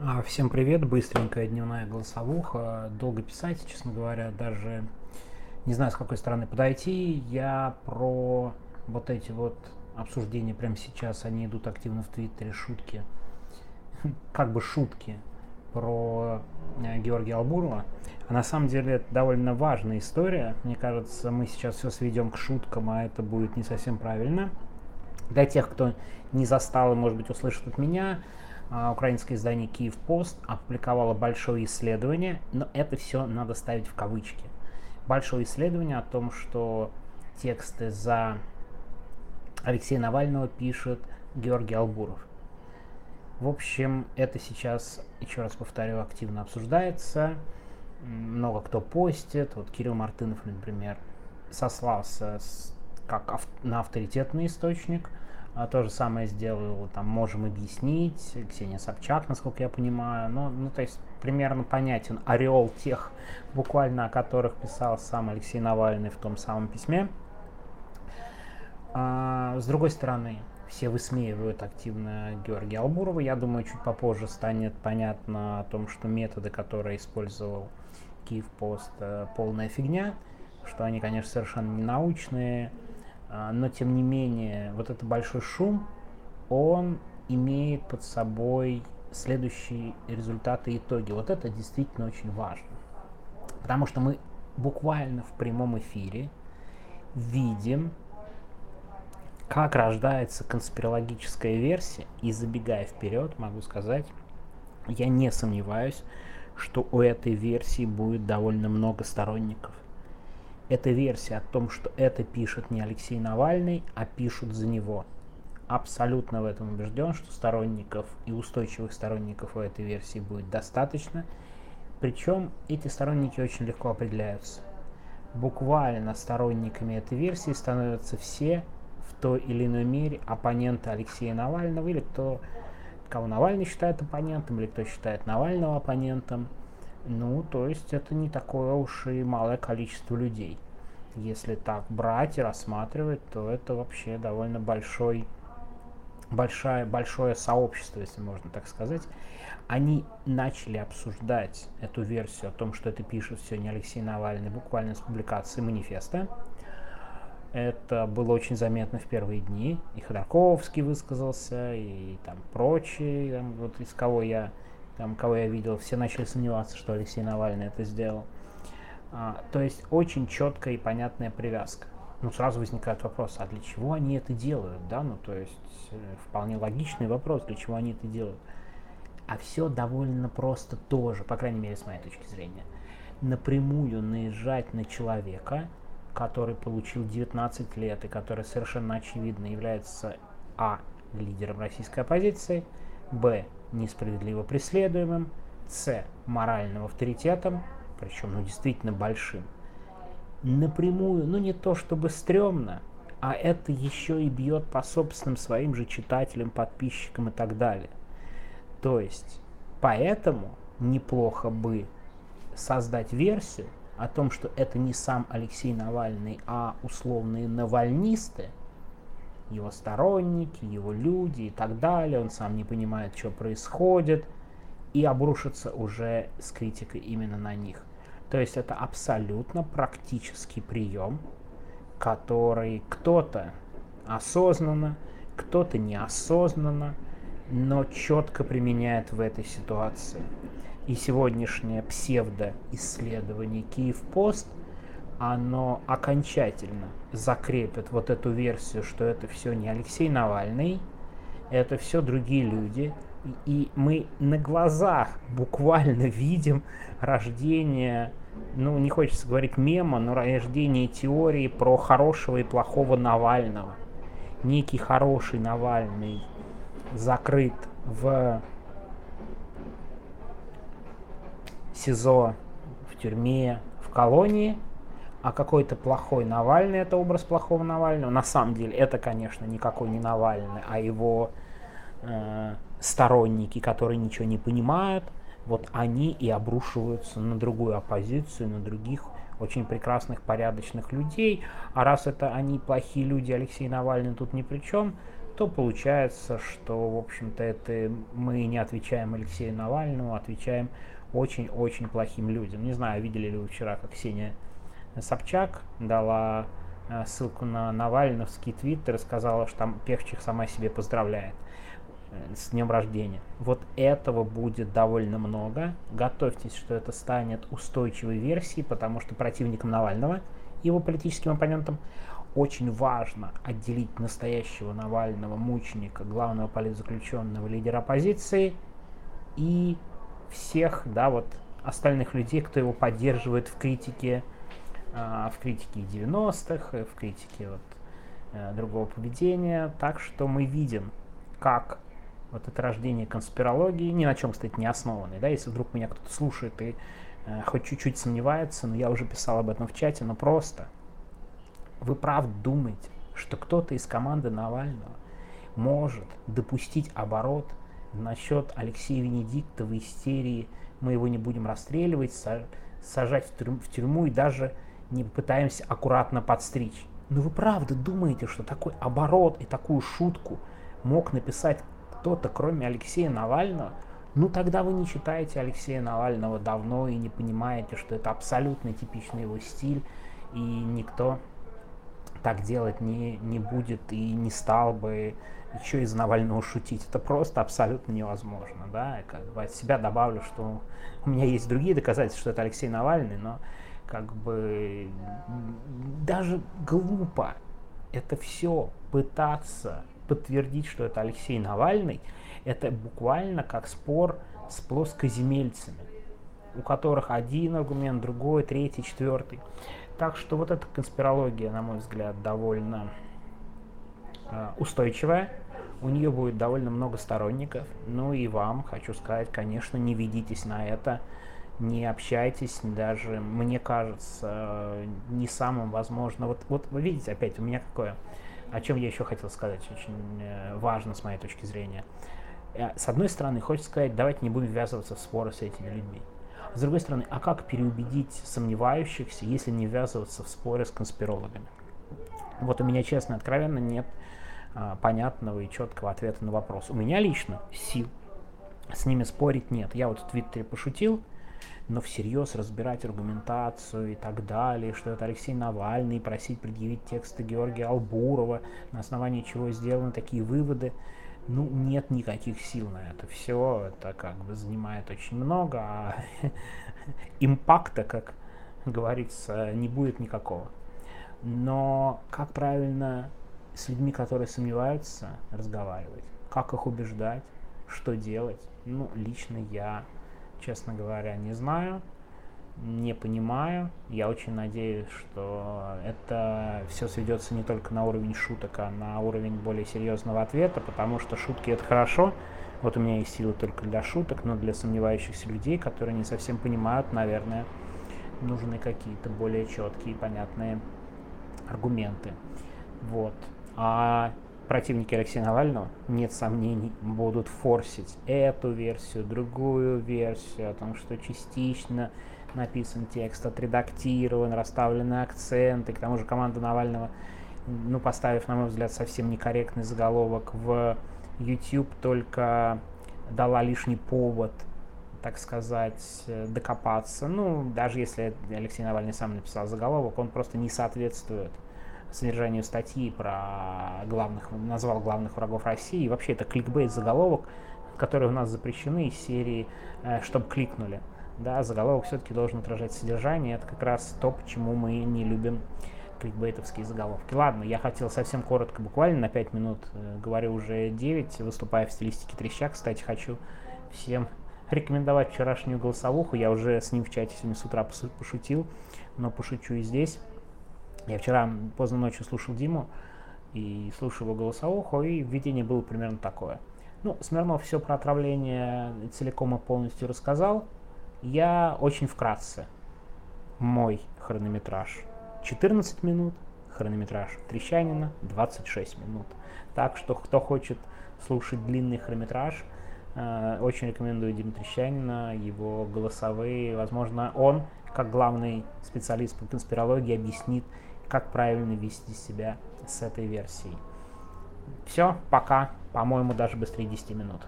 А, всем привет, быстренькая дневная голосовуха. Долго писать, честно говоря, даже не знаю, с какой стороны подойти. Я про вот эти вот обсуждения прямо сейчас, они идут активно в Твиттере, шутки, как бы шутки про э, Георгия Албурова. А на самом деле это довольно важная история. Мне кажется, мы сейчас все сведем к шуткам, а это будет не совсем правильно. Для тех, кто не застал и, может быть, услышит от меня, украинское издание «Киев Пост» опубликовало большое исследование, но это все надо ставить в кавычки. Большое исследование о том, что тексты за Алексея Навального пишет Георгий Албуров. В общем, это сейчас, еще раз повторю, активно обсуждается. Много кто постит. Вот Кирилл Мартынов, например, сослался как на авторитетный источник – а то же самое сделал, там, можем объяснить, Ксения Собчак, насколько я понимаю. Ну, ну, то есть примерно понятен ореол тех, буквально о которых писал сам Алексей Навальный в том самом письме. А, с другой стороны, все высмеивают активно Георгия Албурова. Я думаю, чуть попозже станет понятно о том, что методы, которые использовал Киев Пост, э, полная фигня, что они, конечно, совершенно не научные, а, но тем не менее, вот этот большой шум, он имеет под собой следующие результаты и итоги. Вот это действительно очень важно. Потому что мы буквально в прямом эфире видим, как рождается конспирологическая версия. И забегая вперед, могу сказать, я не сомневаюсь, что у этой версии будет довольно много сторонников эта версия о том, что это пишет не Алексей Навальный, а пишут за него. Абсолютно в этом убежден, что сторонников и устойчивых сторонников у этой версии будет достаточно. Причем эти сторонники очень легко определяются. Буквально сторонниками этой версии становятся все в той или иной мере оппоненты Алексея Навального или кто, кого Навальный считает оппонентом, или кто считает Навального оппонентом – ну, то есть это не такое уж и малое количество людей. Если так брать и рассматривать, то это вообще довольно большой, большое, большое сообщество, если можно так сказать. Они начали обсуждать эту версию о том, что это пишет не Алексей Навальный, буквально с публикации манифеста. Это было очень заметно в первые дни. И Ходорковский высказался, и там прочие, там, вот из кого я там, кого я видел, все начали сомневаться, что Алексей Навальный это сделал. А, то есть очень четкая и понятная привязка. Ну, сразу возникает вопрос, а для чего они это делают, да? Ну, то есть э, вполне логичный вопрос, для чего они это делают. А все довольно просто тоже, по крайней мере, с моей точки зрения. Напрямую наезжать на человека, который получил 19 лет и который совершенно очевидно является а. лидером российской оппозиции, б несправедливо преследуемым, с. моральным авторитетом, причем ну, действительно большим, напрямую, ну не то чтобы стрёмно, а это еще и бьет по собственным своим же читателям, подписчикам и так далее. То есть, поэтому неплохо бы создать версию о том, что это не сам Алексей Навальный, а условные навальнисты – его сторонники, его люди и так далее, он сам не понимает, что происходит, и обрушится уже с критикой именно на них. То есть это абсолютно практический прием, который кто-то осознанно, кто-то неосознанно, но четко применяет в этой ситуации. И сегодняшнее псевдоисследование Киев-Пост – оно окончательно закрепит вот эту версию, что это все не Алексей Навальный, это все другие люди. И мы на глазах буквально видим рождение, ну не хочется говорить мема, но рождение теории про хорошего и плохого Навального. Некий хороший Навальный закрыт в СИЗО, в тюрьме, в колонии – а какой-то плохой Навальный, это образ плохого Навального. На самом деле это, конечно, никакой не Навальный, а его э, сторонники, которые ничего не понимают, вот они и обрушиваются на другую оппозицию, на других очень прекрасных, порядочных людей. А раз это они плохие люди, Алексей Навальный тут ни при чем, то получается, что, в общем-то, это мы не отвечаем Алексею Навальному, а отвечаем очень-очень плохим людям. Не знаю, видели ли вы вчера, как Ксения Собчак дала э, ссылку на Навальновский твиттер и сказала, что там Певчих сама себе поздравляет с днем рождения. Вот этого будет довольно много. Готовьтесь, что это станет устойчивой версией, потому что противникам Навального, его политическим оппонентам, очень важно отделить настоящего Навального, мученика, главного политзаключенного, лидера оппозиции и всех, да, вот остальных людей, кто его поддерживает в критике, э, в критике 90-х, в критике вот, э, другого поведения. Так что мы видим, как вот это рождение конспирологии, ни на чем, кстати, не основанной, да, если вдруг меня кто-то слушает и э, хоть чуть-чуть сомневается, но я уже писал об этом в чате, но просто вы правда думаете, что кто-то из команды Навального может допустить оборот насчет Алексея Венедиктова истерии «мы его не будем расстреливать», сажать в, тюрьму, в тюрьму и даже не пытаемся аккуратно подстричь. Но вы правда думаете, что такой оборот и такую шутку мог написать кто-то, кроме Алексея Навального? Ну тогда вы не читаете Алексея Навального давно и не понимаете, что это абсолютно типичный его стиль, и никто так делать не, не будет и не стал бы еще из Навального шутить. Это просто абсолютно невозможно. Да? Как бы от себя добавлю, что у меня есть другие доказательства, что это Алексей Навальный, но как бы даже глупо это все пытаться подтвердить, что это Алексей Навальный, это буквально как спор с плоскоземельцами, у которых один аргумент, другой, третий, четвертый. Так что вот эта конспирология, на мой взгляд, довольно э, устойчивая. У нее будет довольно много сторонников. Ну и вам хочу сказать, конечно, не ведитесь на это, не общайтесь, даже, мне кажется, не самым возможно. Вот, вот вы видите, опять у меня какое, о чем я еще хотел сказать, очень э, важно с моей точки зрения. Э, с одной стороны, хочется сказать, давайте не будем ввязываться в споры с этими людьми. С другой стороны, а как переубедить сомневающихся, если не ввязываться в споры с конспирологами? Вот у меня, честно, откровенно нет а, понятного и четкого ответа на вопрос. У меня лично сил с ними спорить нет. Я вот в Твиттере пошутил, но всерьез разбирать аргументацию и так далее, что это Алексей Навальный, просить предъявить тексты Георгия Албурова, на основании чего сделаны такие выводы, ну, нет никаких сил на это все. Это как бы занимает очень много, а импакта, как говорится, не будет никакого. Но как правильно с людьми, которые сомневаются, разговаривать? Как их убеждать? Что делать? Ну, лично я, честно говоря, не знаю не понимаю. Я очень надеюсь, что это все сведется не только на уровень шуток, а на уровень более серьезного ответа, потому что шутки это хорошо. Вот у меня есть силы только для шуток, но для сомневающихся людей, которые не совсем понимают, наверное, нужны какие-то более четкие и понятные аргументы. Вот. А противники Алексея Навального, нет сомнений, будут форсить эту версию, другую версию, о том, что частично написан текст, отредактирован, расставлены акценты. К тому же команда Навального, ну, поставив, на мой взгляд, совсем некорректный заголовок в YouTube, только дала лишний повод, так сказать, докопаться. Ну, даже если Алексей Навальный сам написал заголовок, он просто не соответствует содержанию статьи про главных, назвал главных врагов России. И вообще это кликбейт заголовок, которые у нас запрещены из серии э, «Чтобы кликнули» да, заголовок все-таки должен отражать содержание. Это как раз то, почему мы не любим кликбейтовские заголовки. Ладно, я хотел совсем коротко, буквально на 5 минут, э, говорю уже 9, выступая в стилистике треща. Кстати, хочу всем рекомендовать вчерашнюю голосовуху. Я уже с ним в чате сегодня с утра пошутил, но пошучу и здесь. Я вчера поздно ночью слушал Диму и слушал его голосовуху, и введение было примерно такое. Ну, Смирнов все про отравление целиком и полностью рассказал. Я очень вкратце. Мой хронометраж 14 минут, хронометраж Трещанина 26 минут. Так что, кто хочет слушать длинный хронометраж, э, очень рекомендую Диму Трещанина, его голосовые. Возможно, он, как главный специалист по конспирологии, объяснит, как правильно вести себя с этой версией. Все, пока. По-моему, даже быстрее 10 минут.